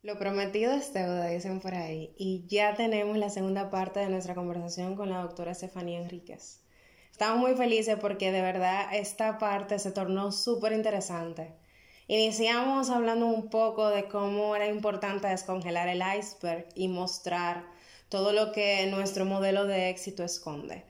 Lo prometido es deuda, dicen por ahí, y ya tenemos la segunda parte de nuestra conversación con la doctora Estefanía Enríquez. Estamos muy felices porque de verdad esta parte se tornó súper interesante. Iniciamos hablando un poco de cómo era importante descongelar el iceberg y mostrar todo lo que nuestro modelo de éxito esconde.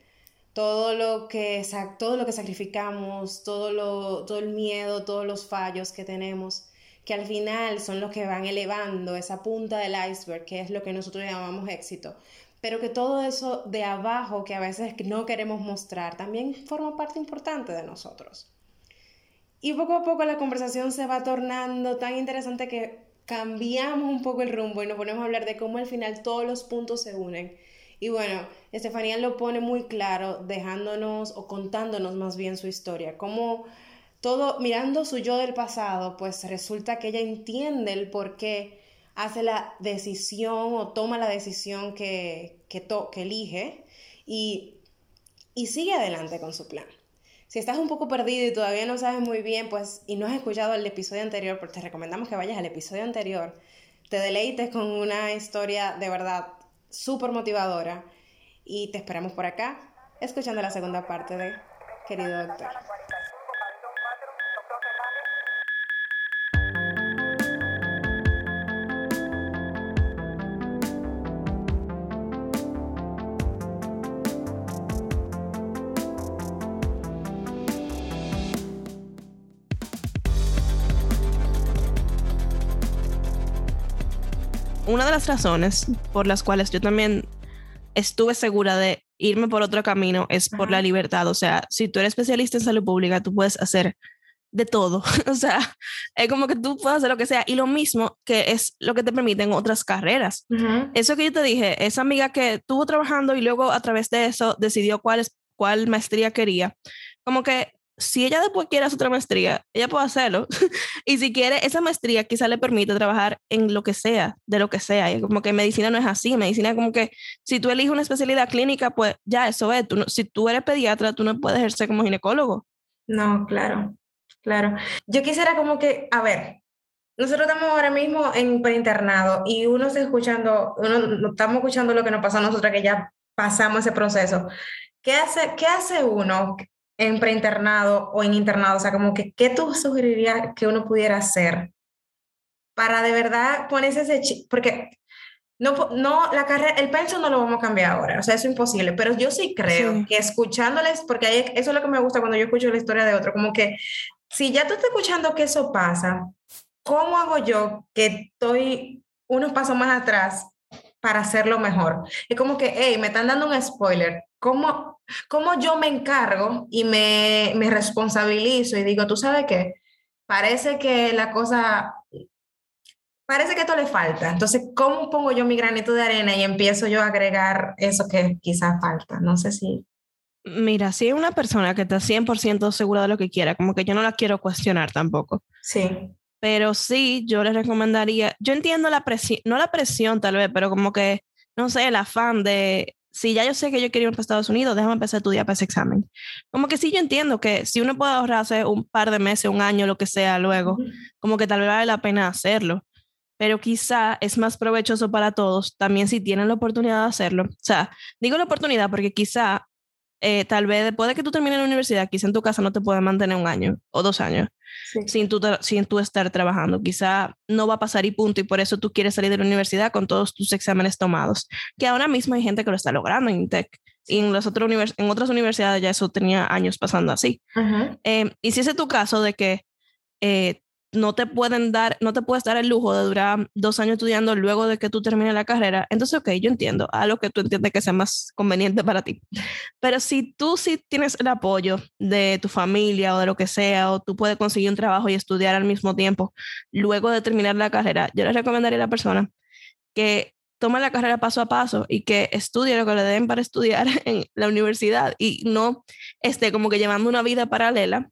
Todo lo que, todo lo que sacrificamos, todo, lo, todo el miedo, todos los fallos que tenemos que al final son los que van elevando esa punta del iceberg, que es lo que nosotros llamamos éxito. Pero que todo eso de abajo que a veces no queremos mostrar también forma parte importante de nosotros. Y poco a poco la conversación se va tornando tan interesante que cambiamos un poco el rumbo y nos ponemos a hablar de cómo al final todos los puntos se unen. Y bueno, Estefanía lo pone muy claro, dejándonos o contándonos más bien su historia, cómo todo mirando su yo del pasado, pues resulta que ella entiende el por qué hace la decisión o toma la decisión que, que, que elige y, y sigue adelante con su plan. Si estás un poco perdido y todavía no sabes muy bien, pues, y no has escuchado el episodio anterior, pues te recomendamos que vayas al episodio anterior, te deleites con una historia de verdad súper motivadora y te esperamos por acá, escuchando la segunda parte de Querido Doctor. Una de las razones por las cuales yo también estuve segura de irme por otro camino es por la libertad. O sea, si tú eres especialista en salud pública, tú puedes hacer de todo. o sea, es como que tú puedes hacer lo que sea. Y lo mismo que es lo que te permiten otras carreras. Eso que yo te dije, esa amiga que estuvo trabajando y luego a través de eso decidió cuál, es, cuál maestría quería. Como que si ella después quiere hacer otra maestría, ella puede hacerlo. y si quiere, esa maestría quizá le permite trabajar en lo que sea, de lo que sea. Y como que medicina no es así. Medicina como que si tú eliges una especialidad clínica, pues ya eso es. Tú si tú eres pediatra, tú no puedes ejercer como ginecólogo. No, claro, claro. Yo quisiera como que, a ver, nosotros estamos ahora mismo en preinternado y uno está escuchando, uno estamos escuchando lo que nos pasa a nosotros que ya pasamos ese proceso. ¿Qué hace, qué hace uno en preinternado o en internado? O sea, como que, ¿qué tú sugerirías que uno pudiera hacer para de verdad ponerse ese chip? Porque no, no, la carrera, el pensum no lo vamos a cambiar ahora, o sea, eso es imposible, pero yo sí creo que escuchándoles, porque eso es lo que me gusta cuando yo escucho la historia de otro, como que si ya tú estás escuchando que eso pasa, ¿cómo hago yo que estoy unos pasos más atrás para hacerlo mejor? Es como que, hey, me están dando un spoiler, ¿cómo, cómo yo me encargo y me, me responsabilizo y digo, tú sabes qué, parece que la cosa, parece que esto le falta. Entonces, ¿cómo pongo yo mi granito de arena y empiezo yo a agregar eso que quizás falta? No sé si... Mira, si hay una persona que está 100% segura de lo que quiera, como que yo no la quiero cuestionar tampoco. Sí. Pero sí, yo les recomendaría, yo entiendo la presión, no la presión tal vez, pero como que, no sé, el afán de si ya yo sé que yo quiero ir para Estados Unidos, déjame empezar a estudiar para ese examen. Como que sí, yo entiendo que si uno puede ahorrarse un par de meses, un año, lo que sea, luego, como que tal vez vale la pena hacerlo. Pero quizá es más provechoso para todos también si tienen la oportunidad de hacerlo. O sea, digo la oportunidad porque quizá eh, tal vez después de que tú termines la universidad, quizá en tu casa no te puedes mantener un año o dos años sin, tú, sin tú estar trabajando. Quizá no va a pasar y punto, y por eso tú quieres salir de la universidad con todos tus exámenes tomados, que ahora mismo hay gente que lo está logrando en INTEC. Y en, las otras en otras universidades ya eso tenía años pasando así. Eh, y si ese es tu caso de que eh, no te pueden dar, no te puedes dar el lujo de durar dos años estudiando luego de que tú termines la carrera, entonces, ok, yo entiendo, a lo que tú entiendes que sea más conveniente para ti. Pero si tú sí tienes el apoyo de tu familia o de lo que sea, o tú puedes conseguir un trabajo y estudiar al mismo tiempo, luego de terminar la carrera, yo le recomendaría a la persona que tome la carrera paso a paso y que estudie lo que le den para estudiar en la universidad y no esté como que llevando una vida paralela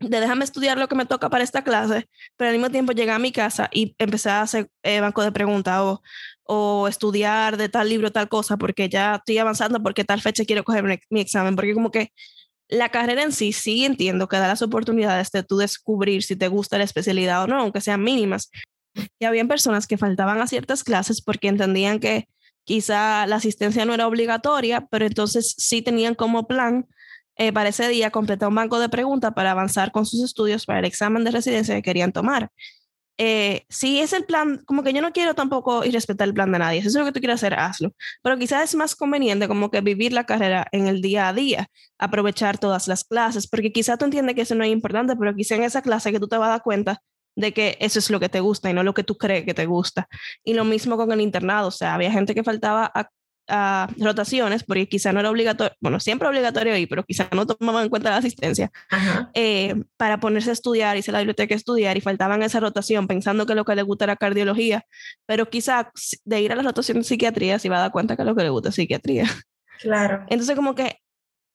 de déjame estudiar lo que me toca para esta clase, pero al mismo tiempo llegué a mi casa y empecé a hacer eh, banco de preguntas o, o, estudiar de tal libro, tal cosa, porque ya estoy avanzando, porque tal fecha quiero coger mi, examen, porque como que la carrera en sí, sí entiendo que da las oportunidades de tú descubrir si te gusta la especialidad o no, aunque sean mínimas, Y habían personas que faltaban a ciertas clases porque entendían que quizá la asistencia no era obligatoria, pero entonces sí tenían como plan eh, para ese día completar un banco de preguntas para avanzar con sus estudios para el examen de residencia que querían tomar. Eh, si es el plan, como que yo no quiero tampoco irrespetar el plan de nadie, si eso es lo que tú quieres hacer, hazlo. Pero quizás es más conveniente como que vivir la carrera en el día a día, aprovechar todas las clases, porque quizás tú entiendes que eso no es importante, pero quizá en esa clase que tú te vas a dar cuenta de que eso es lo que te gusta y no lo que tú crees que te gusta. Y lo mismo con el internado, o sea, había gente que faltaba a a rotaciones, porque quizá no era obligatorio, bueno, siempre obligatorio ahí, pero quizá no tomaban en cuenta la asistencia, eh, para ponerse a estudiar, a la biblioteca a estudiar y faltaban esa rotación pensando que lo que le gusta era cardiología, pero quizá de ir a la rotación de psiquiatría se iba a dar cuenta que lo que le gusta es psiquiatría. Claro. Entonces como que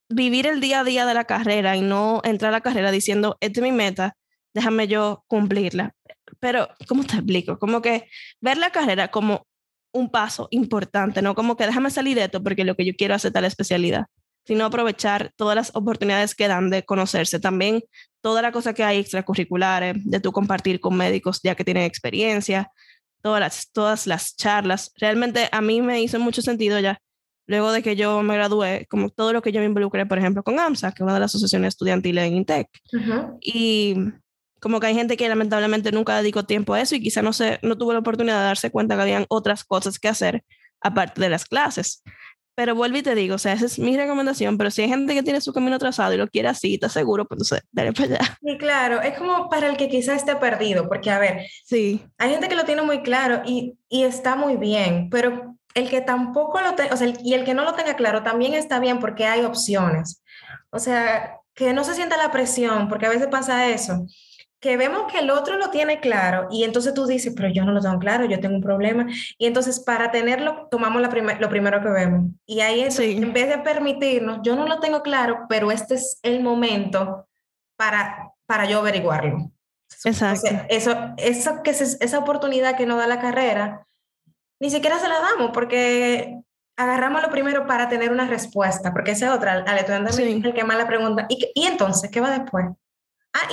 vivir el día a día de la carrera y no entrar a la carrera diciendo, esta es mi meta, déjame yo cumplirla. Pero, ¿cómo te explico? Como que ver la carrera como un paso importante, no como que déjame salir de esto porque lo que yo quiero hacer tal especialidad, sino aprovechar todas las oportunidades que dan de conocerse. También toda la cosa que hay extracurriculares, de tú compartir con médicos ya que tienen experiencia, todas las, todas las charlas. Realmente a mí me hizo mucho sentido ya, luego de que yo me gradué, como todo lo que yo me involucré, por ejemplo, con AMSA, que es una de las asociaciones estudiantiles en INTEC. Y como que hay gente que lamentablemente nunca dedicó tiempo a eso y quizá no, se, no tuvo la oportunidad de darse cuenta que habían otras cosas que hacer aparte de las clases. Pero vuelvo y te digo, o sea, esa es mi recomendación, pero si hay gente que tiene su camino trazado y lo quiere así, está seguro, pues entonces, dale para allá. Sí, claro, es como para el que quizá esté perdido, porque a ver, sí. hay gente que lo tiene muy claro y, y está muy bien, pero el que tampoco lo tenga, o sea, y el que no lo tenga claro también está bien porque hay opciones. O sea, que no se sienta la presión, porque a veces pasa eso que vemos que el otro lo tiene claro y entonces tú dices, pero yo no lo tengo claro, yo tengo un problema. Y entonces para tenerlo, tomamos la lo primero que vemos. Y ahí es, en vez de permitirnos, yo no lo tengo claro, pero este es el momento para, para yo averiguarlo. Exacto. eso, eso, que es, esa oportunidad que nos da la carrera, ni siquiera se la damos porque agarramos lo primero para tener una respuesta, porque esa es otra, al estudiante el que más la pregunta, ¿y, ¿y entonces qué va después? Ah,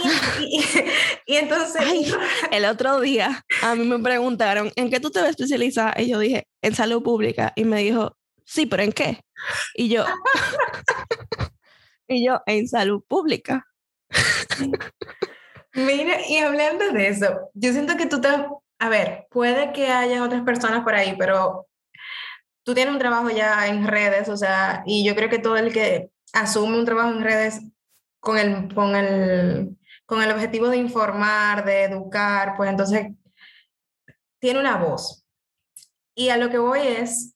y, entonces... el otro día a mí me preguntaron, ¿en qué tú te ves especializada? Y yo dije, en salud pública. Y me dijo, sí, pero ¿en qué? Y yo, y yo, en salud pública. Mira, y hablando de eso, yo siento que tú te... A ver, puede que haya otras personas por ahí, pero tú tienes un trabajo ya en redes, o sea, y yo creo que todo el que asume un trabajo en redes con el, con el, con el objetivo de informar, de educar, pues entonces tiene una voz. Y a lo que voy es,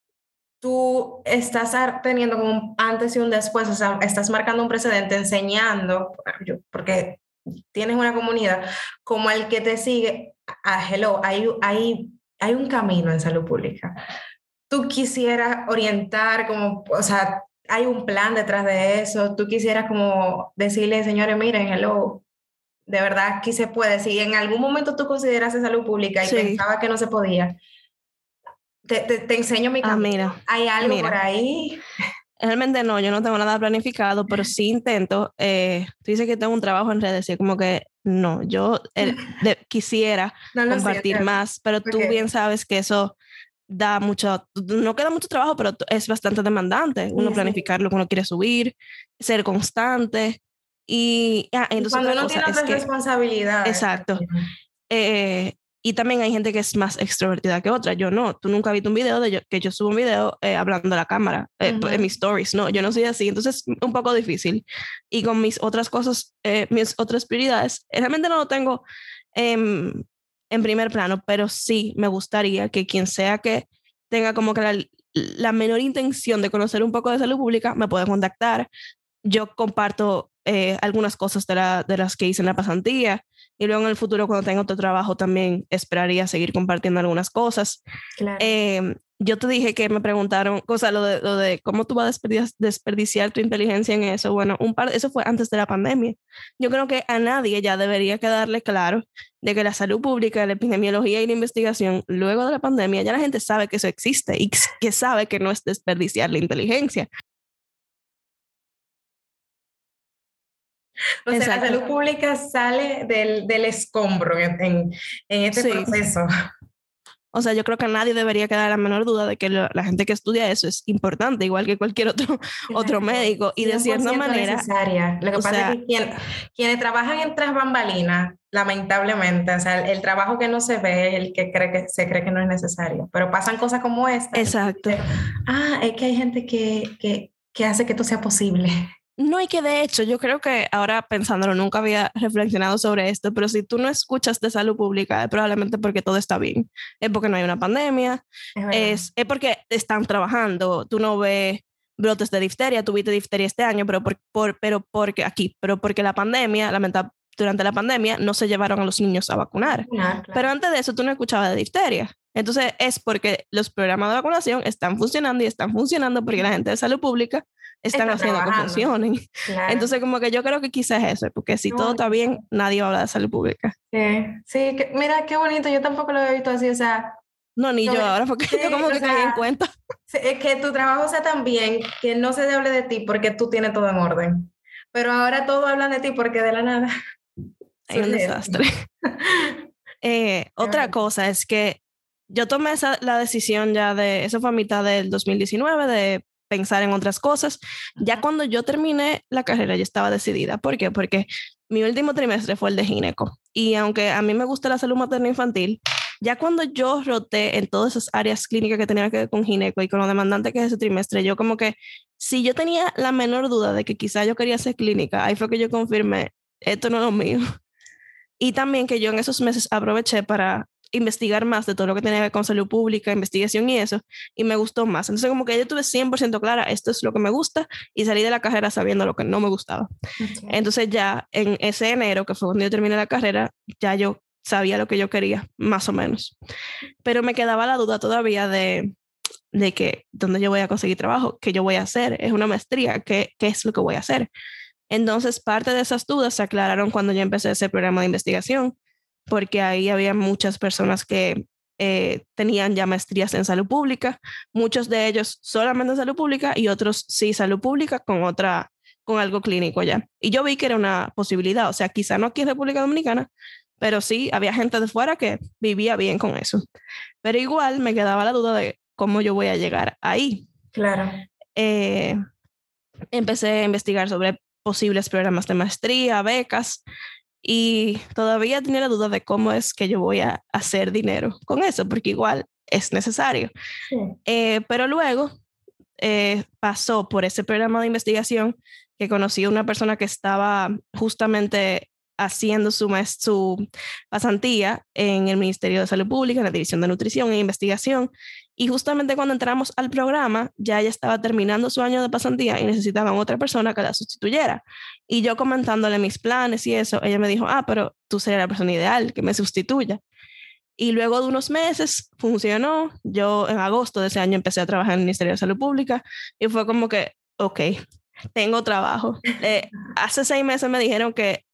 tú estás teniendo como un antes y un después, o sea, estás marcando un precedente enseñando, porque tienes una comunidad como el que te sigue, a hello, hay, hay, hay un camino en salud pública. Tú quisieras orientar como, o sea, hay un plan detrás de eso. Tú quisieras como decirle, señores, miren, hello, de verdad aquí se puede. Si en algún momento tú consideras salud pública y pensaba que no se podía, te, te, enseño mi ah, camino. mira, ¿Hay algo por ahí? Realmente no, yo no tengo nada planificado, pero sí intento. Eh, tú dices que tengo un trabajo en redes y como que no, yo quisiera compartir más, pero tú bien sabes que eso da mucho, no queda mucho trabajo, pero es bastante demandante. Uno planificar lo que uno quiere subir, ser constante. Y, ah, entonces cuando uno tiene otras responsabilidades. Exacto. Eh, y también hay gente que es más extrovertida que otra. Yo no. Tú nunca has visto un video de yo, que yo subo un video eh, hablando a la cámara eh, en mis stories. No, yo no soy así. Entonces, un poco difícil. Y con mis otras cosas, mis otras prioridades, realmente no lo tengo em, en primer plano, pero sí me gustaría que quien sea que tenga como que la, menor intención de conocer un poco de salud pública me pueda contactar. Yo comparto eh, algunas cosas de, la, de las que hice en la pasantía y luego en el futuro cuando tenga otro trabajo también esperaría seguir compartiendo algunas cosas. Claro. Em, yo te dije que me preguntaron, cosa, lo de, lo de cómo tú vas a desperdiciar, desperdiciar, tu inteligencia en eso. Bueno, un par, eso fue antes de la pandemia. Yo creo que a nadie ya debería quedarle claro de que la salud pública, la epidemiología y la investigación, luego de la pandemia, ya la gente sabe que eso existe y que sabe que no es desperdiciar la inteligencia. O sea, la salud pública sale del, del escombro en, en, este proceso. O sea, yo creo que a nadie debería quedar la menor duda de que la, gente que estudia eso es importante, igual que cualquier otro, otro médico. Y de cierta manera... Necesaria. Lo que pasa es que quienes trabajan en tras bambalinas, lamentablemente, o sea, el, trabajo que no se ve es el que, cree que se cree que no es necesario. Pero pasan cosas como esta. Exacto. ah, es que hay gente que, que, que hace que esto sea posible. No, y que de hecho, yo creo que ahora pensándolo, nunca había reflexionado sobre esto, pero si tú no escuchas de salud pública, es probablemente porque todo está bien. Es porque no hay una pandemia, es, es, porque están trabajando. Tú no ves brotes de difteria, tuviste difteria este año, pero, por, por, pero porque aquí, pero porque la pandemia, lamentablemente, durante la pandemia no se llevaron a los niños a vacunar. Pero antes de eso tú no escuchabas de difteria. Entonces es porque los programas de vacunación están funcionando y están funcionando porque la gente de salud pública están haciendo que funcionen. Entonces, como que yo creo que quizás es eso, porque si todo está bien, nadie va a hablar de salud pública. Sí, sí mira qué bonito, yo tampoco lo he visto así, o sea. No, ni yo ahora, porque yo como que caí en cuenta. Es que tu trabajo sea tan bien que no se hable de ti porque tú tienes todo en orden. Pero ahora todos hablan de ti porque de la nada. Hay un desastre. Eh, otra cosa es que yo tomé esa, la decisión ya de, eso fue a mitad del 2019, de pensar en otras cosas. Ya cuando yo terminé la carrera, yo estaba decidida. ¿Por qué? Porque mi último trimestre fue el de gineco. Y aunque a mí me gusta la salud materna infantil, ya cuando yo roté en todas esas áreas clínicas que tenía que ver con gineco y con lo demandante que es ese trimestre, yo como que, si yo tenía la menor duda de que quizá yo quería hacer clínica, ahí fue que yo confirmé, esto no es lo mío. Y también que yo en esos meses aproveché para investigar más de todo lo que tenía que ver con salud pública, investigación y eso, y me gustó más. Entonces, como que yo tuve 100% clara, esto es lo que me gusta, y salí de la carrera sabiendo lo que no me gustaba. Entonces, ya en ese enero, que fue cuando yo terminé la carrera, ya yo sabía lo que yo quería, más o menos. Pero me quedaba la duda todavía de, de que dónde yo voy a conseguir trabajo, qué yo voy a hacer, es una maestría, qué, qué es lo que voy a hacer. Entonces, parte de esas dudas se aclararon cuando yo empecé ese programa de investigación porque ahí había muchas personas que eh, tenían ya maestrías en salud pública, muchos de ellos solamente en salud pública y otros sí salud pública con otra con algo clínico ya. Y yo vi que era una posibilidad, o sea, quizá no aquí en República Dominicana, pero sí había gente de fuera que vivía bien con eso. Pero igual me quedaba la duda de cómo yo voy a llegar ahí. Claro. Eh, empecé a investigar sobre posibles programas de maestría, becas, y todavía tenía la duda de cómo es que yo voy a hacer dinero con eso, porque igual es necesario. Eh, pero luego eh, pasó por ese programa de investigación que conocí a una persona que estaba justamente haciendo su, su pasantía en el Ministerio de Salud Pública, en la División de Nutrición e Investigación. Y justamente cuando entramos al programa, ya ella estaba terminando su año de pasantía y necesitaban otra persona que la sustituyera. Y yo comentándole mis planes y eso, ella me dijo, ah, pero tú serías la persona ideal que me sustituya. Y luego de unos meses funcionó. Yo en agosto de ese año empecé a trabajar en el Ministerio de Salud Pública y fue como que, ok, tengo trabajo. Eh, hace seis meses me dijeron que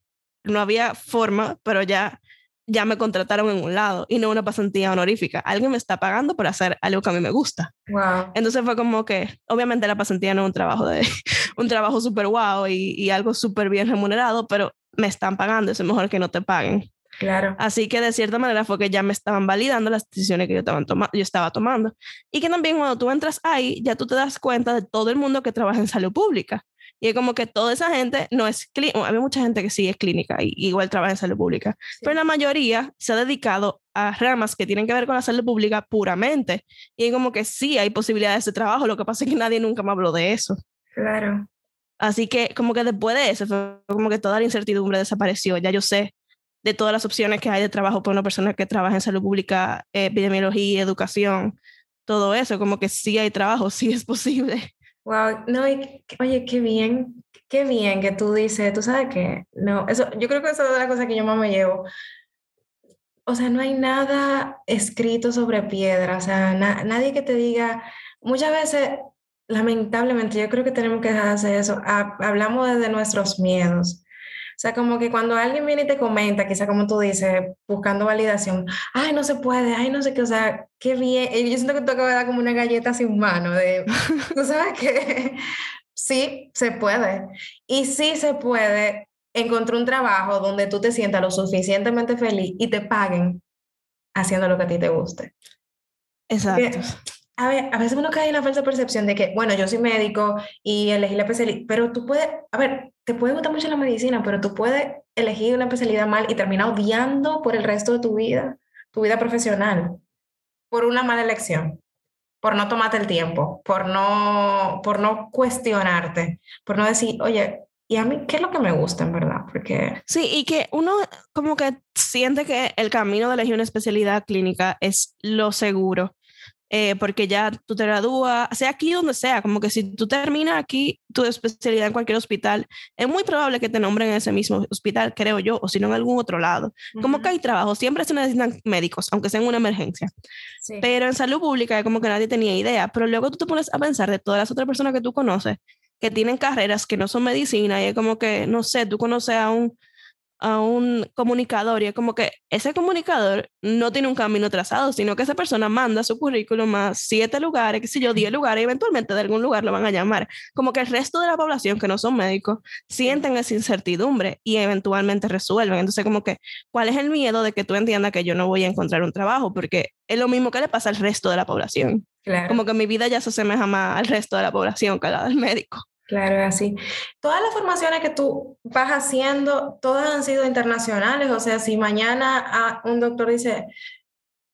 no había forma, pero ya, ya me contrataron en un lado y no una pasantía honorífica. Alguien me está pagando por hacer algo que a mí me gusta. Wow. Entonces fue como que, obviamente la pasantía no es un trabajo de, un trabajo súper guau y, y algo súper bien remunerado, pero me están pagando, es mejor que no te paguen. Claro. Así que de cierta manera fue que ya me estaban validando las decisiones que yo estaba, yo estaba tomando. Y que también cuando tú entras ahí, ya tú te das cuenta de todo el mundo que trabaja en salud pública. Y es como que toda esa gente no es clínica, hay mucha gente que sí es clínica y igual trabaja en salud pública, pero la mayoría se ha dedicado a ramas que tienen que ver con la salud pública puramente. Y es como que sí hay posibilidades de trabajo, lo que pasa es que nadie nunca me habló de eso. Claro. Así que como que después de eso, fue como que toda la incertidumbre desapareció. Ya yo sé de todas las opciones que hay de trabajo para una persona que trabaja en salud pública, epidemiología, educación, todo eso, como que sí hay trabajo, sí es posible. Wow, no, oye, qué bien, qué bien que tú dices, tú sabes que, no, eso, yo creo que eso es la cosa que yo más me llevo. O sea, no hay nada escrito sobre piedra, o sea, nadie que te diga, muchas veces, lamentablemente, yo creo que tenemos que dejar de hacer eso, hablamos desde nuestros miedos. O sea, como que cuando alguien viene y te comenta, quizá como tú dices, buscando validación, ay, no se puede, ay, no sé qué, o sea, qué bien. Yo siento que tú acabas de dar como una galleta sin mano, de, tú sabes que sí, se puede. Y sí se puede encontré un trabajo donde tú te sientas lo suficientemente feliz y te paguen haciendo lo que a ti te guste. Exacto. A, ver, a veces uno cae en la falsa percepción de que, bueno, yo soy médico y elegí la especialidad, pero tú puedes, a ver, te puede gustar mucho la medicina, pero tú puedes elegir una especialidad mal y terminar odiando por el resto de tu vida, tu vida profesional, por una mala elección, por no tomarte el tiempo, por no, por no cuestionarte, por no decir, oye, ¿y a mí qué es lo que me gusta en verdad? Porque... Sí, y que uno como que siente que el camino de elegir una especialidad clínica es lo seguro eh, porque ya tú te gradúas, sea aquí donde sea, como que si tú terminas aquí tu especialidad en cualquier hospital, es muy probable que te nombren en ese mismo hospital, creo yo, o si no en algún otro lado. Como que hay trabajo, siempre se necesitan médicos, aunque sea en una emergencia. Pero en salud pública es como que nadie tenía idea, pero luego tú te pones a pensar de todas las otras personas que tú conoces que tienen carreras que no son medicina y es como que, no sé, tú conoces a un a un comunicador y es como que ese comunicador no tiene un camino trazado, sino que esa persona manda su currículum a siete lugares, qué sé yo, diez lugares y eventualmente de algún lugar lo van a llamar. Como que el resto de la población que no son médicos sienten esa incertidumbre y eventualmente resuelven. Entonces como que, ¿cuál es el miedo de que tú entiendas que yo no voy a encontrar un trabajo? Porque es lo mismo que le pasa al resto de la población. Como que mi vida ya se asemeja más al resto de la población que a la del médico. Claro, así. Todas las formaciones que tú vas haciendo, todas han sido internacionales. O sea, si mañana ah, un doctor dice,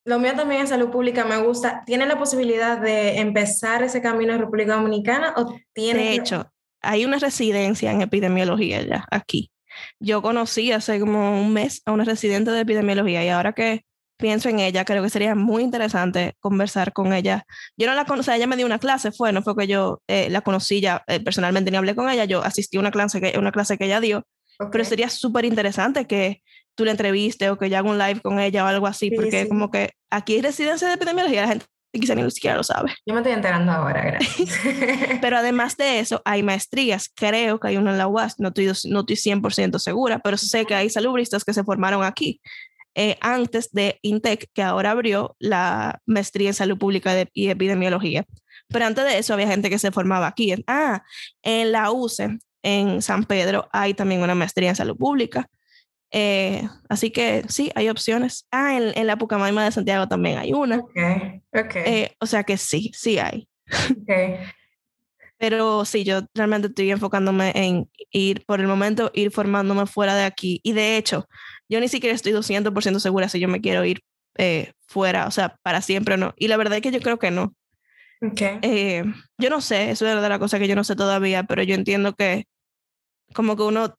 lo mío también es salud pública, me gusta, ¿tiene la posibilidad de empezar ese camino en República Dominicana o tiene... De hecho, hay una residencia en epidemiología ya aquí. Yo conocí hace como un mes a una residente de epidemiología y ahora que pienso en ella, creo que sería muy interesante conversar con ella. Yo no la conocía, ella me dio una clase, fue, no fue que yo eh, la conocí ya eh, personalmente ni hablé con ella, yo asistí a una clase que, una clase que ella dio, pero sería súper interesante que tú la entreviste o que yo haga un live con ella o algo así, porque como que aquí hay residencia de epidemiología, la gente quizá ni siquiera lo sabe. Yo me estoy enterando ahora, gracias. pero además de eso, hay maestrías, creo que hay una en la UAS, no estoy, no estoy 100% segura, pero sé que hay salubristas que se formaron aquí. Eh, antes de INTEC, que ahora abrió la maestría en salud pública y epidemiología. Pero antes de eso había gente que se formaba aquí. Ah, en la UCE, en San Pedro, hay también una maestría en salud pública. Eh, así que sí, hay opciones. Ah, en, la Pucamaima de Santiago también hay una. Ok, ok. Eh, o sea que sí, sí hay. Okay. Pero sí, yo realmente estoy enfocándome en ir, por el momento, ir formándome fuera de aquí. Y de hecho, yo ni siquiera estoy 200% segura si yo me quiero ir eh, fuera, o sea, para siempre o no. Y la verdad es que yo creo que no. Okay. Eh, yo no sé, eso es de la cosa que yo no sé todavía, pero yo entiendo que como que uno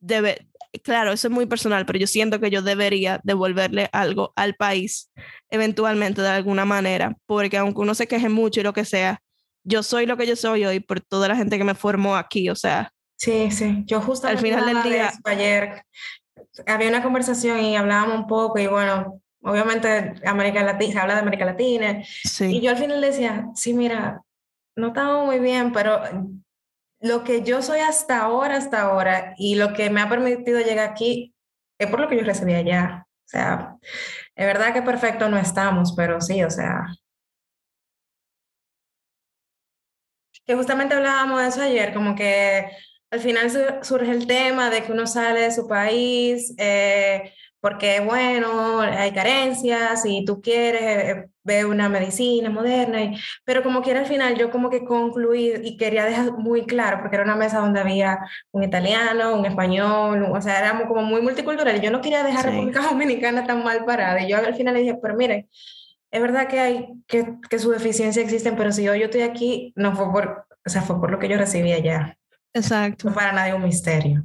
debe, claro, eso es muy personal, pero yo siento que yo debería devolverle algo al país eventualmente de alguna manera, porque aunque uno se queje mucho y lo que sea, yo soy lo que yo soy hoy por toda la gente que me formó aquí, o sea. Sí, sí, yo justamente al final del día ayer había una conversación y hablábamos un poco y bueno, obviamente América Latina, se habla de América Latina. Y yo al final decía, sí, mira, no estamos muy bien, pero lo que yo soy hasta ahora, hasta ahora, y lo que me ha permitido llegar aquí, es por lo que yo recibí allá. O sea, es verdad que perfecto no estamos, pero sí, o sea. Que justamente hablábamos de eso ayer, como que al final surge el tema de que uno sale de su país eh, porque, bueno, hay carencias y tú quieres eh, ver una medicina moderna, y, pero como quiera al final yo como que concluí y quería dejar muy claro, porque era una mesa donde había un italiano, un español, o sea, éramos como muy multicultural y yo no quería dejar República Dominicana tan mal parada. Y yo al final le dije, pero miren, es verdad que hay que, que sus deficiencias existen, pero si yo, yo estoy aquí, no fue por, o sea, fue por lo que yo recibí allá. Exacto. No para nadie un misterio.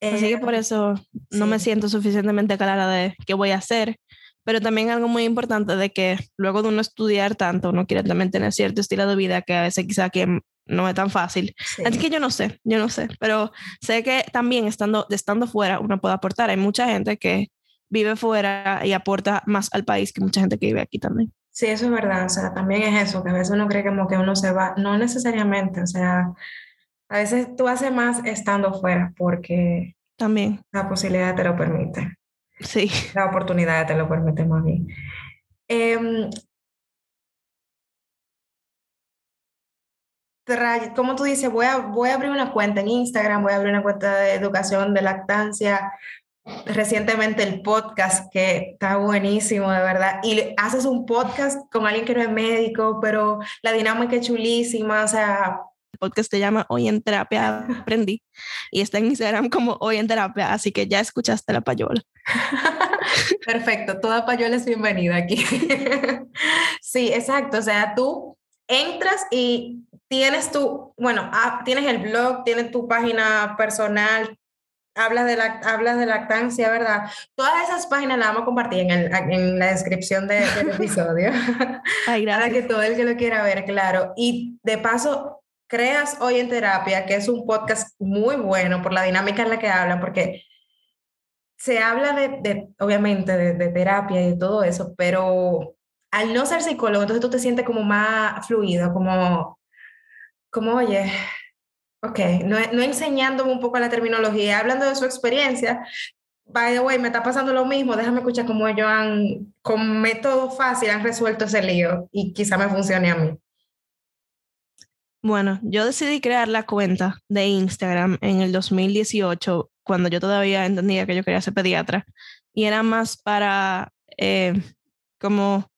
Así que por eh, eso no me siento suficientemente clara de qué voy a hacer, pero también algo muy importante de que luego de uno estudiar tanto, uno quiere también tener cierto estilo de vida que a veces quizá que no es tan fácil. Así que yo no sé, yo no sé, pero sé que también estando, estando fuera uno puede aportar. Hay mucha gente que vive fuera y aporta más al país que mucha gente que vive aquí también. Sí, eso es verdad, o sea, también es eso, que a veces uno cree como que uno se va, no necesariamente, o sea, a veces tú haces más estando fuera porque también la posibilidad te lo permite. Sí. La oportunidad te lo permite más bien. Em, como tú dices, voy a, voy a abrir una cuenta en Instagram, voy a abrir una cuenta de educación de lactancia, recientemente el podcast que está buenísimo, de verdad. Y haces un podcast con alguien que no es médico, pero la dinámica es chulísima, o sea... El podcast se llama Hoy en Terapia Aprendí y está en Instagram como Hoy en Terapia, así que ya escuchaste la payola. Perfecto, toda payola es bienvenida aquí. sí, exacto, o sea, tú entras y tienes tu, bueno, ah, tienes el blog, tienes tu página personal, hablas de, la, hablas de lactancia, ¿verdad? Todas esas páginas las vamos a compartir en, el, en la descripción del episodio. Ay, Para que todo el que lo quiera ver, claro. Y de paso, creas Hoy en Terapia, que es un podcast muy bueno por la dinámica en la que hablan, porque se habla de, de obviamente, de, de, terapia y de todo eso, pero al no ser psicólogo, entonces tú te sientes como más fluido, como, como oye, Ok, no, no enseñándome un poco la terminología, hablando de su experiencia. By the way, me está pasando lo mismo, déjame escuchar cómo ellos han, con método fácil, han resuelto ese lío y quizá me funcione a mí. Bueno, yo decidí crear la cuenta de Instagram en el 2018, cuando yo todavía entendía que yo quería ser pediatra, y era más para eh, como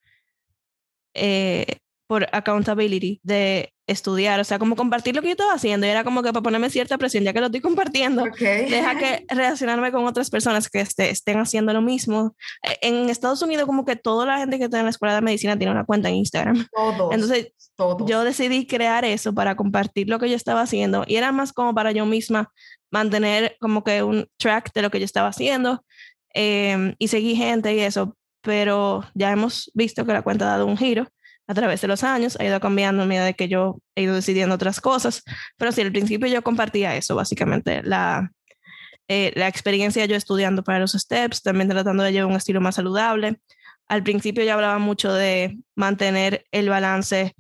eh, por accountability, de estudiar, o sea, como compartir lo que yo estaba haciendo y era como que para ponerme cierta presión, ya que lo estoy compartiendo, deja que relacionarme con otras personas que este, estén haciendo lo mismo. E, en Estados Unidos como que toda la gente que está en la escuela de medicina tiene una cuenta en Instagram. Todos. Entonces, todos. yo decidí crear eso para compartir lo que yo estaba haciendo y era más como para yo misma mantener como que un track de lo que yo estaba haciendo eh, y seguí gente y eso, pero ya hemos visto que la cuenta ha dado un giro a través de los años, ha ido cambiando a medida de que yo he ido decidiendo otras cosas, pero sí, al principio yo compartía eso, básicamente, la, eh, la experiencia yo estudiando para los STEPS, también tratando de llevar un estilo más saludable. Al principio yo hablaba mucho de mantener el balance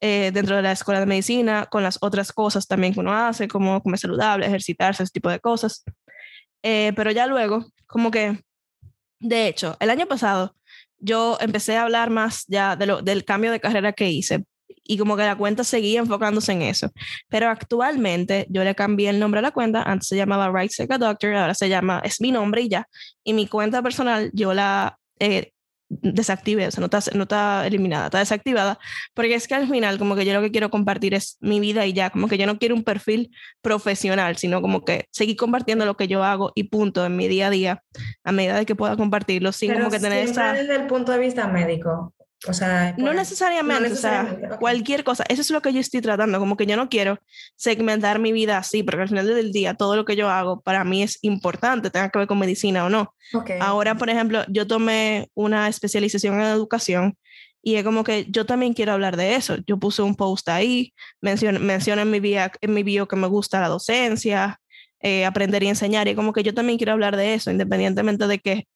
eh, dentro de la escuela de medicina con las otras cosas también que uno hace, como comer saludable, ejercitarse, ese tipo de cosas. Eh, pero ya luego, como que, de hecho, el año pasado yo empecé a hablar más ya de lo, del cambio de carrera que hice y como que la cuenta seguía enfocándose en eso. Pero actualmente yo le cambié el nombre a la cuenta, antes se llamaba Right Doctor, ahora se llama, es mi nombre y ya. Y mi cuenta personal yo la eh, desactive, o sea, no está, no está eliminada, está desactivada, porque es que al final como que yo lo que quiero compartir es mi vida y ya, como que yo no quiero un perfil profesional, sino como que seguir compartiendo lo que yo hago y punto en mi día a día, a medida de que pueda compartirlo, sin como que tener esa... desde el punto de vista médico, o sea, no necesariamente, o sea, cualquier cosa. Eso es lo que yo estoy tratando, como que yo no quiero segmentar mi vida así, porque al final del día todo lo que yo hago para mí es importante, tenga que ver con medicina o no. Ahora, por ejemplo, yo tomé una especialización en educación y es como que yo también quiero hablar de eso. Yo puse un post ahí, mencioné, mencioné en, mi bio, en mi bio que me gusta la docencia, eh, aprender y enseñar, y como que yo también quiero hablar de eso, independientemente de que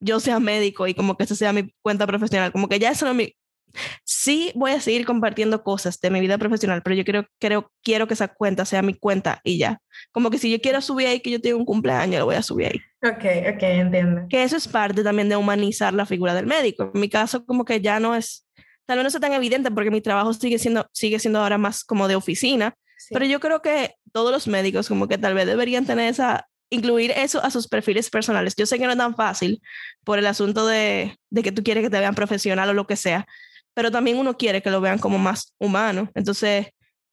yo sea médico y como que esa sea mi cuenta profesional, como que ya eso no mi... Sí voy a seguir compartiendo cosas de mi vida profesional, pero yo quiero, creo, quiero que esa cuenta sea mi cuenta y ya. Como que si yo quiero subir ahí que yo tengo un cumpleaños, lo voy a subir ahí. Ok, ok, entiendo. Que eso es parte también de humanizar la figura del médico. En mi caso, como que ya no es, tal vez no sea tan evidente porque mi trabajo sigue siendo, sigue siendo ahora más como de oficina, pero yo creo que todos los médicos como que tal vez deberían tener esa incluir eso a sus perfiles personales. Yo sé que no es tan fácil por el asunto de, de, que tú quieres que te vean profesional o lo que sea, pero también uno quiere que lo vean como más humano. Entonces,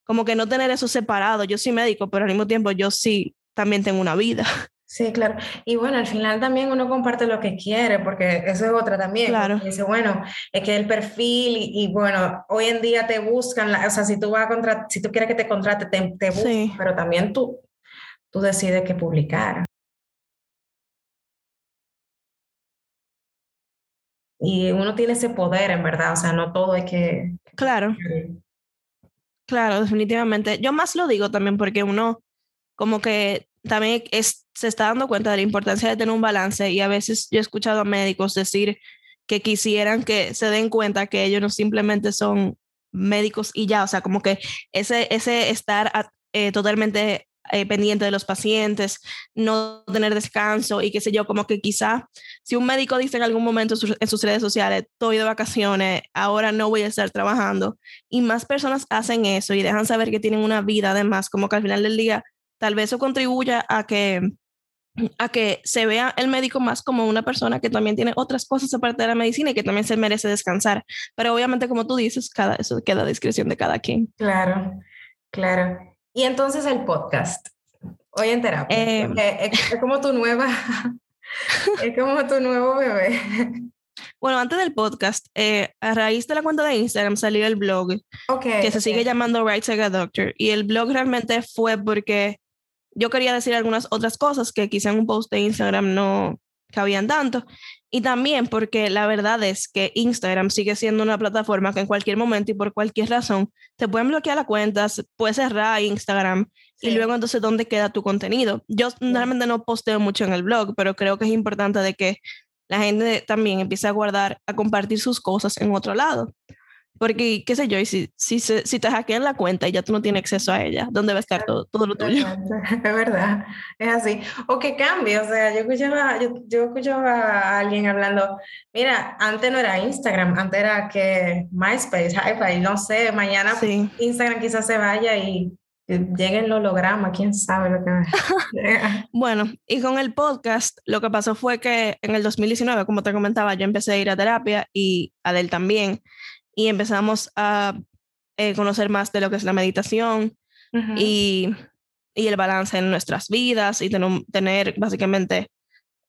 como que no tener eso separado. Yo soy médico, pero al mismo tiempo yo sí también tengo una vida. Sí, claro. Y bueno, al final también uno comparte lo que quiere, porque eso es otra también. Claro. Dice, bueno, es que el perfil y, bueno, hoy en día te buscan, o sea, si tú vas a contratar, si tú quieres que te contrate, te, te buscan, sí. pero también tú, tú decides qué publicar. Y uno tiene ese poder, en verdad, o sea, no todo hay que... Claro. Claro, definitivamente. Yo más lo digo también porque uno como que también es, se está dando cuenta de la importancia de tener un balance y a veces yo he escuchado a médicos decir que quisieran que se den cuenta que ellos no simplemente son médicos y ya, o sea, como que ese, ese estar eh, totalmente eh, pendiente de los pacientes, no tener descanso y qué sé yo, como que quizá si un médico dice en algún momento en sus redes sociales, estoy de vacaciones, ahora no voy a estar trabajando, y más personas hacen eso y dejan saber que tienen una vida además, como que al final del día tal vez eso contribuya a que a que se vea el médico más como una persona que también tiene otras cosas aparte de la medicina y que también se merece descansar. Pero obviamente, como tú dices, cada, eso queda a discreción de cada quien. Claro, claro. Y entonces el podcast, hoy en terapia, eh, es, como tu nueva, es como tu nuevo bebé. Bueno, antes del podcast, eh, a raíz de la cuenta de Instagram salió el blog que se sigue llamando Right a Doctor. Y el blog realmente fue porque yo quería decir algunas otras cosas que quizá en un post de Instagram no cabían tanto. Y también porque la verdad es que Instagram sigue siendo una plataforma que en cualquier momento y por cualquier razón te pueden bloquear la cuenta, puedes cerrar Instagram y luego entonces dónde queda tu contenido. Yo realmente no posteo mucho en el blog, pero creo que es importante de que la gente también empiece a guardar, a compartir sus cosas en otro lado. Porque, qué sé yo, y si, si, si te hackean la cuenta y ya tú no tienes acceso a ella, ¿dónde va a estar todo, todo lo tuyo? Es verdad, es así. O que cambie, o sea, yo escuchaba, yo, yo escuchaba a alguien hablando, mira, antes no era Instagram, antes era que MySpace, hi no sé, mañana Instagram quizás se vaya y llegue el holograma, quién sabe lo que Bueno, y con el podcast, lo que pasó fue que en el 2019, como te comentaba, yo empecé a ir a terapia y Adel también y empezamos a eh, conocer más de lo que es la meditación y, y, el balance en nuestras vidas y tener básicamente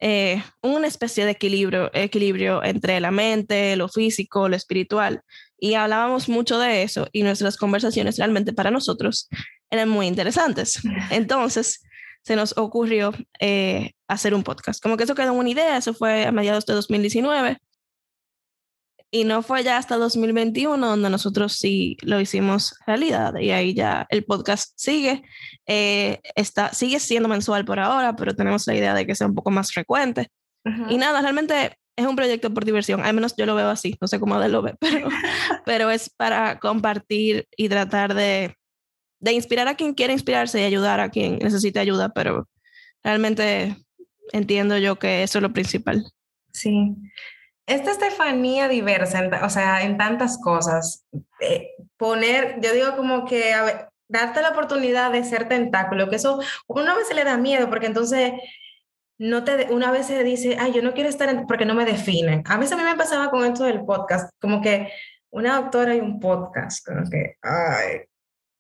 eh, una especie de equilibrio, equilibrio entre la mente, lo físico, lo espiritual. Y hablábamos mucho de eso y nuestras conversaciones realmente para nosotros eran muy interesantes. Entonces se nos ocurrió eh, hacer un podcast. Como que eso quedó una idea, eso fue a mediados de 2019 y no fue ya hasta 2021 donde nosotros sí lo hicimos realidad y ahí ya el podcast sigue, eh, está, sigue siendo mensual por ahora, pero tenemos la idea de que sea un poco más frecuente. Y nada, realmente es un proyecto por diversión, al menos yo lo veo así, no sé cómo Adel lo ve, pero, pero es para compartir y tratar de, de inspirar a quien quiere inspirarse y ayudar a quien necesite ayuda, pero realmente entiendo yo que eso es lo principal. Sí, esta Estefanía diversa, o sea, en tantas cosas, eh, poner, yo digo como que, darte la oportunidad de ser tentáculo, que eso una vez se le da miedo, porque entonces no te, una vez se dice, ay, yo no quiero estar porque no me definen. A veces a mí me pasaba con esto del podcast, como que una doctora y un podcast, como que, ay.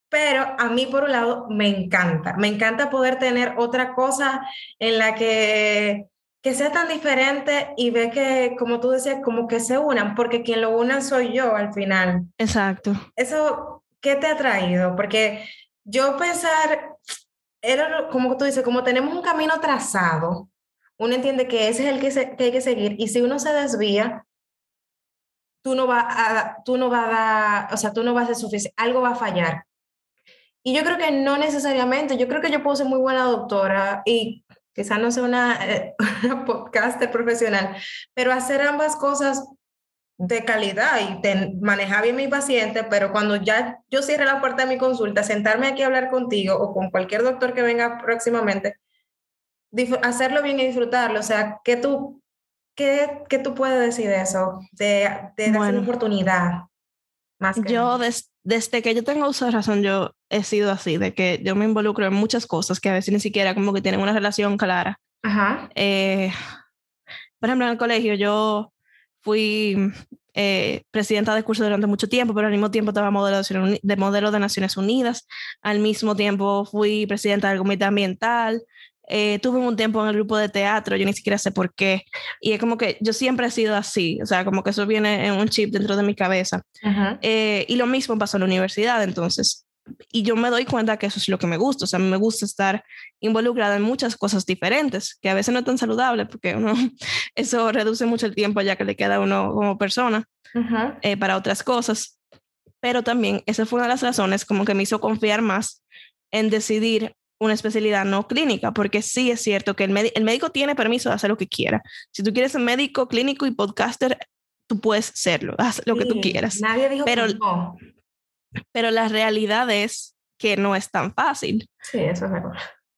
Pero a mí, por un lado, me encanta. Me encanta poder tener otra cosa en la que que sea tan diferente y ve que, como tú decías, como que se unan, porque quien lo una soy yo al final. Exacto. Eso, ¿qué te ha traído? Porque yo pensar, era como tú dices, como tenemos un camino trazado, uno entiende que ese es el que, que hay que seguir, y si uno se desvía, tú no vas a, tú no va a dar, o sea, tú no vas a ser suficiente, algo va a fallar. Y yo creo que no necesariamente, yo creo que yo puedo ser muy buena doctora y quizá no sea una, eh, una podcaster profesional, pero hacer ambas cosas de calidad y manejar bien mi paciente, pero cuando ya yo cierre la puerta de mi consulta, sentarme aquí a hablar contigo o con cualquier doctor que venga próximamente, hacerlo bien y disfrutarlo. O sea, ¿qué tú, qué, qué tú puedes decir de eso? De, de darse una oportunidad. Más yo, desde que yo tengo uso de razón, yo he sido así, de que yo me involucro en muchas cosas que a veces ni siquiera como que tienen una relación clara. Ajá. Eh, por ejemplo, en el colegio yo fui eh, presidenta de curso durante mucho tiempo, pero al mismo tiempo estaba modelo de, modelo de Naciones Unidas. Al mismo tiempo fui presidenta del comité ambiental. Eh, tuve un tiempo en el grupo de teatro, yo ni siquiera sé por qué. Y es como que yo siempre he sido así, o sea, como que eso viene en un chip dentro de mi cabeza. Eh, y lo mismo pasó en la universidad, entonces. Y yo me doy cuenta que eso es lo que me gusta, o sea, me gusta estar involucrada en muchas cosas diferentes, que a veces no es tan saludable, porque uno, eso reduce mucho el tiempo ya que le queda a uno como persona eh, para otras cosas. Pero también esa fue una de las razones como que me hizo confiar más en decidir una especialidad no clínica, porque sí es cierto que el, médico tiene permiso de hacer lo que quiera. Si tú quieres ser médico clínico y podcaster, tú puedes serlo, haz lo que tú quieras. Nadie dijo pero, Pero la realidad es que no es tan fácil. Sí, eso es verdad.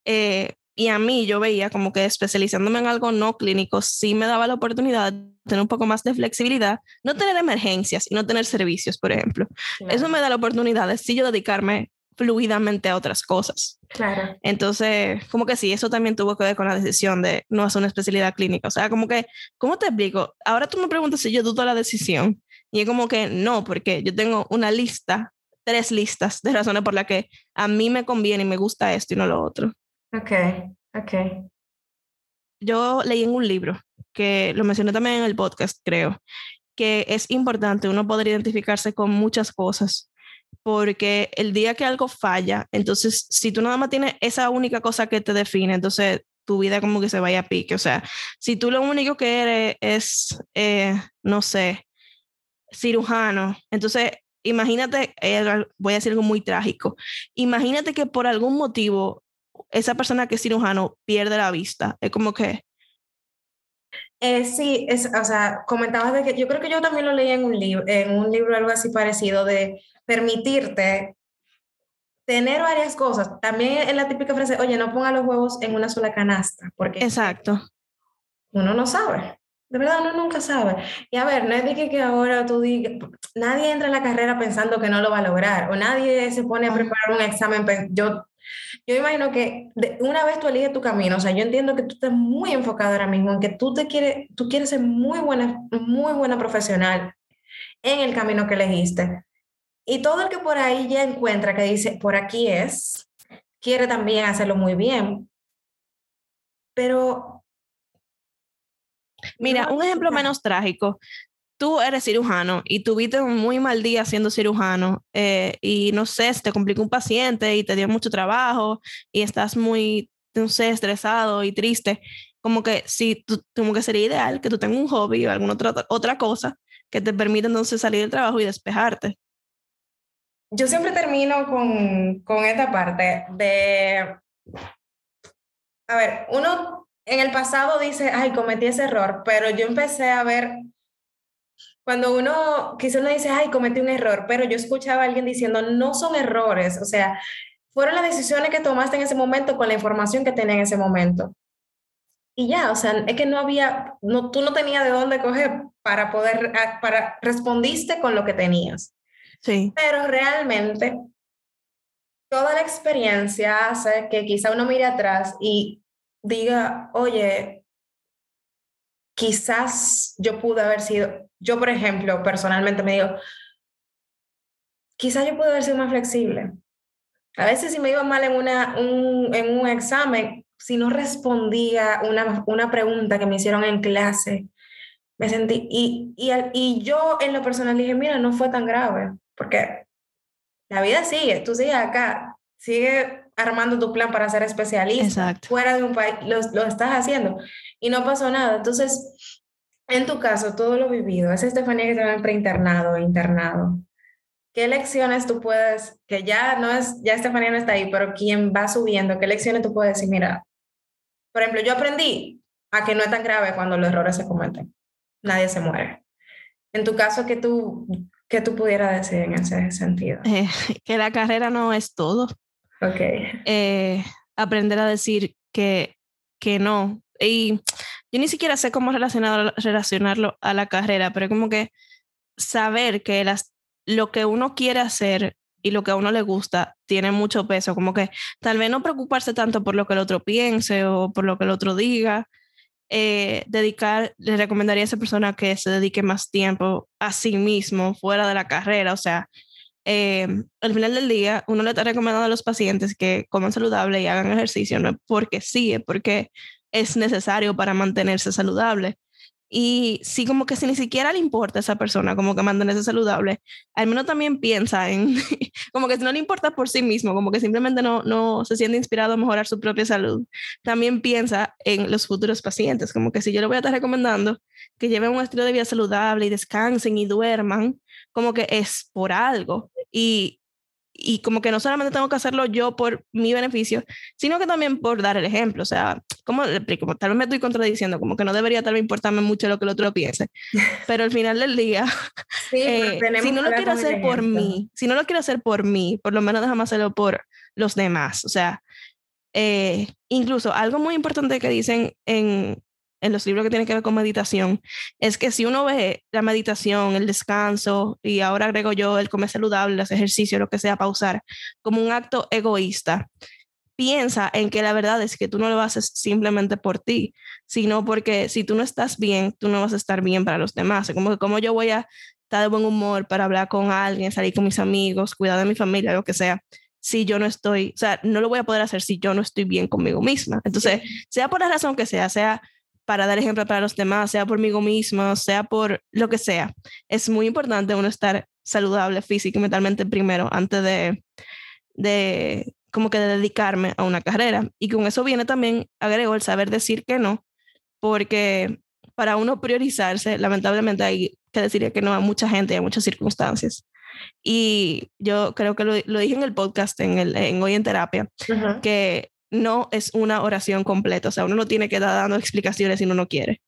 Eh, y a mí yo veía como que especializándome en algo no clínico sí me daba la oportunidad de tener un poco más de flexibilidad, no tener emergencias y no tener servicios, por ejemplo. Eso me da la oportunidad de sí yo dedicarme fluidamente a otras cosas. Claro. Entonces, como que sí, eso también tuvo que ver con la decisión de no hacer una especialidad clínica. O sea, como que, ¿cómo te explico? Ahora tú me preguntas si yo dudo la decisión y es como que no, porque yo tengo una lista, tres listas de razones por las que a mí me conviene y me gusta esto y no lo otro. Ok, ok. Yo leí en un libro que lo mencioné también en el podcast, creo, que es importante uno poder identificarse con muchas cosas porque el día que algo falla, entonces si tú nada más tienes esa única cosa que te define, entonces tu vida como que se vaya a pique. O sea, si tú lo único que eres es, eh, no sé, cirujano, entonces imagínate, eh, voy a decir algo muy trágico, imagínate que por algún motivo esa persona que es cirujano pierde la vista. Es como que... Eh, sí, es, o sea, comentabas de que yo creo que yo también lo leí en un libro, en un libro algo así parecido de permitirte tener varias cosas. También en la típica frase, oye, no ponga los huevos en una sola canasta, porque Exacto. uno no sabe. De verdad, uno nunca sabe. Y a ver, no es de que, que ahora tú digas, nadie entra en la carrera pensando que no lo va a lograr, o nadie se pone a preparar un examen. Yo, yo imagino que una vez tú eliges tu camino, o sea, yo entiendo que tú estás muy enfocado ahora mismo en que tú te quieres, tú quieres ser muy buena, muy buena profesional en el camino que elegiste. Y todo el que por ahí ya encuentra que dice, por aquí es, quiere también hacerlo muy bien. Pero... Mira, un ejemplo menos trágico. Tú eres cirujano y tuviste un muy mal día siendo cirujano eh, y no sé, te complicó un paciente y te dio mucho trabajo y estás muy, no sé, estresado y triste. Como que sí, como que sería ideal que tú tengas un hobby o alguna otra, otra cosa que te permita entonces salir del trabajo y despejarte yo siempre termino con, con esta parte de, a ver, uno en el pasado dice, ay, cometí ese error, pero yo empecé a ver, cuando uno, quizás uno dice, ay, cometí un error, pero yo escuchaba a alguien diciendo, no son errores, o sea, fueron las decisiones que tomaste en ese momento con la información que tenía en ese momento. Y ya, o sea, es que no había, no, tú no tenías de dónde coger para poder, para, respondiste con lo que tenías. Sí. Pero realmente toda la experiencia hace que quizá uno mire atrás y diga, oye, quizás yo pude haber sido, yo por ejemplo, personalmente me digo, quizás yo pude haber sido más flexible. A veces si me iba mal en, una, un, en un examen, si no respondía una, una pregunta que me hicieron en clase, me sentí, y, y, y yo en lo personal dije, mira, no fue tan grave porque la vida sigue, tú sigues acá, sigue armando tu plan para ser especialista fuera de un país, lo, lo, estás haciendo y no pasó nada. Entonces, en tu caso, todo lo vivido, es Estefanía que está en preinternado, internado. ¿Qué lecciones tú puedes, que ya no es, ya Estefanía no está ahí, pero quien va subiendo, qué lecciones tú puedes decir, mira, por ejemplo, yo aprendí a que no es tan grave cuando los errores se cometen. Nadie se muere. En tu caso, que tú ¿Qué tú pudieras decir en ese sentido? Eh, que la carrera no es todo. Ok. Eh, aprender a decir que, que no. Y yo ni siquiera sé cómo relacionarlo a la carrera, pero como que saber que las, lo que uno quiere hacer y lo que a uno le gusta tiene mucho peso, como que tal vez no preocuparse tanto por lo que el otro piense o por lo que el otro diga, eh, dedicar, le recomendaría a esa persona que se dedique más tiempo a sí mismo fuera de la carrera. O sea, eh, al final del día, uno le está recomendando a los pacientes que coman saludable y hagan ejercicio, no porque sí, es porque es necesario para mantenerse saludable. Y si como que si ni siquiera le importa a esa persona como que mantenerse saludable, al menos también piensa en, como que si no le importa por sí mismo, como que simplemente no, no se siente inspirado a mejorar su propia salud, también piensa en los futuros pacientes, como que si yo le voy a estar recomendando que lleven un estilo de vida saludable y descansen y duerman, como que es por algo. Y y como que no solamente tengo que hacerlo yo por mi beneficio, sino que también por dar el ejemplo. O sea, como tal vez me estoy contradiciendo, como que no debería tal vez importarme mucho lo que el otro piense, pero al final del día, eh, si no lo quiero hacer por mí, si no lo quiero hacer por mí, por lo menos déjame hacerlo por, los demás. O sea, eh, incluso algo muy importante que dicen en, en los libros que tienen que ver con meditación, es que si uno ve la meditación, el descanso, y ahora agrego yo el comer saludable, los ejercicios, lo que sea, pausar, como un acto egoísta, piensa en que la verdad es que tú no lo haces simplemente por ti, sino porque si tú no estás bien, tú no vas a estar bien para los demás. Como que como yo voy a estar de buen humor para hablar con alguien, salir con mis amigos, cuidar de mi familia, lo que sea, si yo no estoy, o sea, no lo voy a poder hacer si yo no estoy bien conmigo misma. Entonces, sea por la razón que sea, sea para dar ejemplo para los demás, sea por mí mismo, sea por lo que sea, es muy importante uno estar saludable físico y mentalmente primero antes de, de como que de dedicarme a una carrera. Y con eso viene también, agrego, el saber decir que no, porque para uno priorizarse, lamentablemente hay que decir que no a mucha gente y a muchas circunstancias. Y yo creo que lo, lo dije en el podcast, en, el, en Hoy en Terapia, que no es una oración completa, o sea, uno no tiene que dar dando explicaciones si uno no quiere.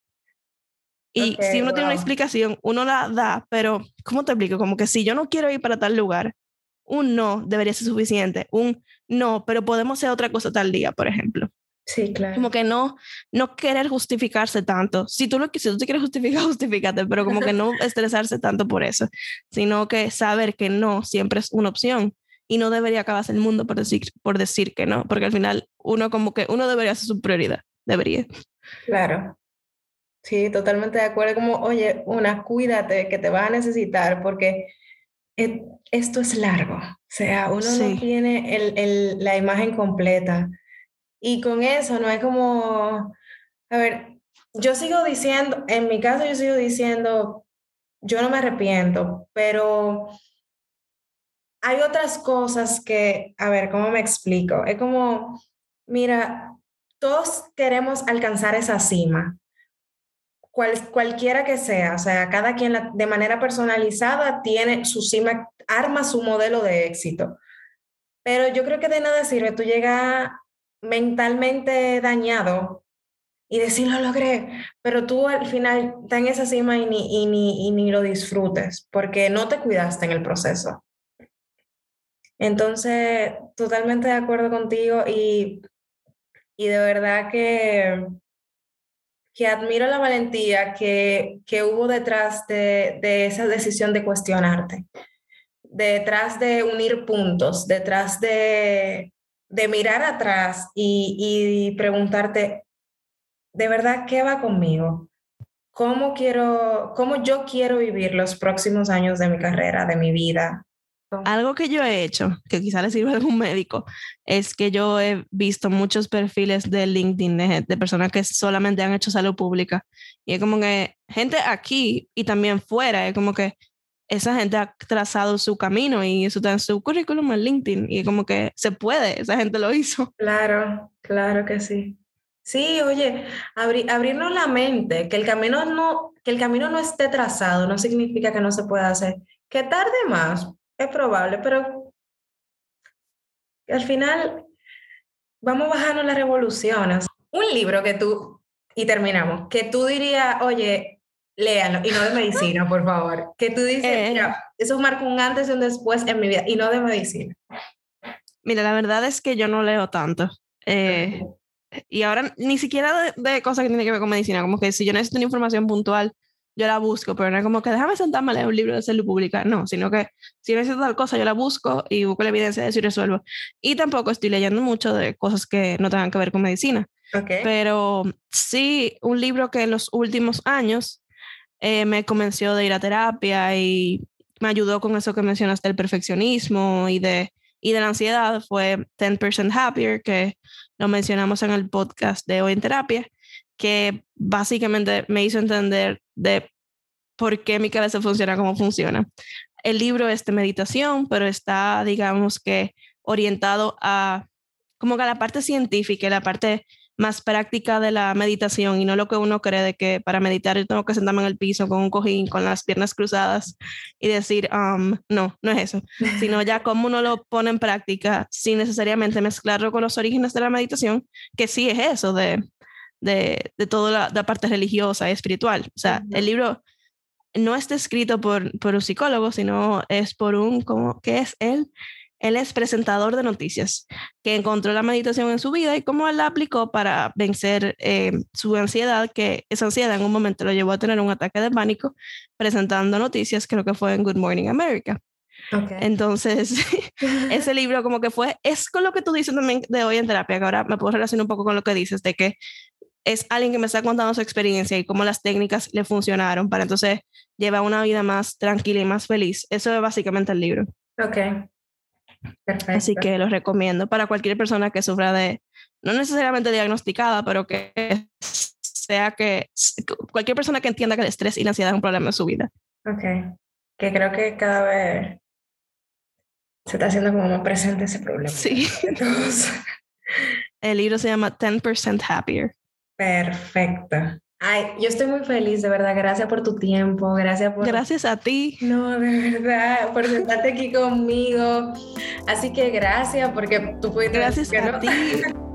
Y si uno tiene una explicación, uno la da, pero ¿cómo te explico? Como que si yo no quiero ir para tal lugar, un no debería ser suficiente. Un no, pero podemos hacer otra cosa tal día, por ejemplo. Sí, claro. Como que no, no querer justificarse tanto. Si tú, lo, si tú te quieres justificar, justifícate, pero como que no estresarse tanto por eso, sino que saber que no siempre es una opción y no debería acabarse el mundo por decir, por decir que no, porque al final uno como que uno debería hacer su prioridad, debería. Claro. Sí, totalmente de acuerdo. Como, oye, una, cuídate que te vas a necesitar porque esto es largo, o sea, uno no tiene el, el, la imagen completa. Y con eso no es como, a ver, yo sigo diciendo, en mi caso yo sigo diciendo, yo no me arrepiento, pero hay otras cosas que, a ver, ¿cómo me explico? Es como, mira, todos queremos alcanzar esa cima, cualquiera que sea, o sea, cada quien de manera personalizada tiene su cima, arma su modelo de éxito. Pero yo creo que de nada sirve tú llegas mentalmente dañado y decir lo logré, pero tú al final estás en esa cima y ni, ni, y ni lo disfrutes porque no te cuidaste en el proceso. Entonces, totalmente de acuerdo contigo y, y de verdad que que admiro la valentía que, que hubo detrás de, de, esa decisión de cuestionarte, detrás de unir puntos, detrás de, de mirar atrás y, y, preguntarte, ¿de verdad qué va conmigo? ¿Cómo, quiero, ¿Cómo yo quiero vivir los próximos años de mi carrera, de mi vida? Algo que yo he hecho, que quizá le sirva a algún médico, es que yo he visto muchos perfiles de LinkedIn de, personas que solamente han hecho salud pública. Y es como que gente aquí y también fuera, es como que esa gente ha trazado su camino y eso está en su currículum en LinkedIn. Y es como que se puede, esa gente lo hizo. Claro, claro que sí. Sí, oye, abrirnos la mente, que el camino no, que el camino no esté trazado, no significa que no se pueda hacer. Que tarde más, es probable, pero al final vamos bajando las revoluciones. Un libro que tú, y terminamos, que tú dirías, oye, léalo, y no de medicina, por favor. Que tú dices, eh. mira, eso marca un antes y un después en mi vida, y no de medicina. Mira, la verdad es que yo no leo tanto. Eh, y ahora ni siquiera de, de, cosas que tienen que ver con medicina, como que si yo necesito una información puntual, yo la busco, pero no es como que déjame sentarme a leer un libro de salud pública, no, sino que si necesito tal cosa, yo la busco y busco la evidencia de eso y resuelvo. Y tampoco estoy leyendo mucho de cosas que no tengan que ver con medicina. Okay. Pero sí, un libro que en los últimos años eh, me convenció de ir a terapia y me ayudó con eso que mencionaste del perfeccionismo y de, y de la ansiedad fue 10% Happier, que lo mencionamos en el podcast de Hoy en Terapia que básicamente me hizo entender de por qué mi cabeza funciona como funciona. El libro es de meditación, pero está, digamos que, orientado a como que a la parte científica, la parte más práctica de la meditación y no lo que uno cree de que para meditar yo tengo que sentarme en el piso con un cojín, con las piernas cruzadas y decir, um, no, no es eso, sino ya cómo uno lo pone en práctica sin necesariamente mezclarlo con los orígenes de la meditación, que sí es eso, de de, de toda la, parte religiosa y espiritual. O sea, el libro no está escrito por, por un psicólogo, sino es por un, como, ¿qué es él? Él es presentador de noticias, que encontró la meditación en su vida y cómo él la aplicó para vencer eh, su ansiedad, que esa ansiedad en un momento lo llevó a tener un ataque de pánico presentando noticias, creo que fue en Good Morning America. Entonces, ese libro como que fue, es con lo que tú dices también de hoy en terapia, que ahora me puedo relacionar un poco con lo que dices, de que es alguien que me está contando su experiencia y cómo las técnicas le funcionaron para entonces llevar una vida más tranquila y más feliz. Eso es básicamente el libro. Ok. Perfecto. Así que lo recomiendo para cualquier persona que sufra de, no necesariamente diagnosticada, pero que sea que cualquier persona que entienda que el estrés y la ansiedad es un problema en su vida. Ok. Que creo que cada vez se está haciendo como más presente ese problema. Sí. El libro se llama 10% Happier. Perfecto. Ay, yo estoy muy feliz, de verdad. Gracias por tu tiempo, gracias por... Gracias a ti. No, de verdad, por sentarte aquí conmigo. Así que gracias porque tú pudiste... Gracias a ti.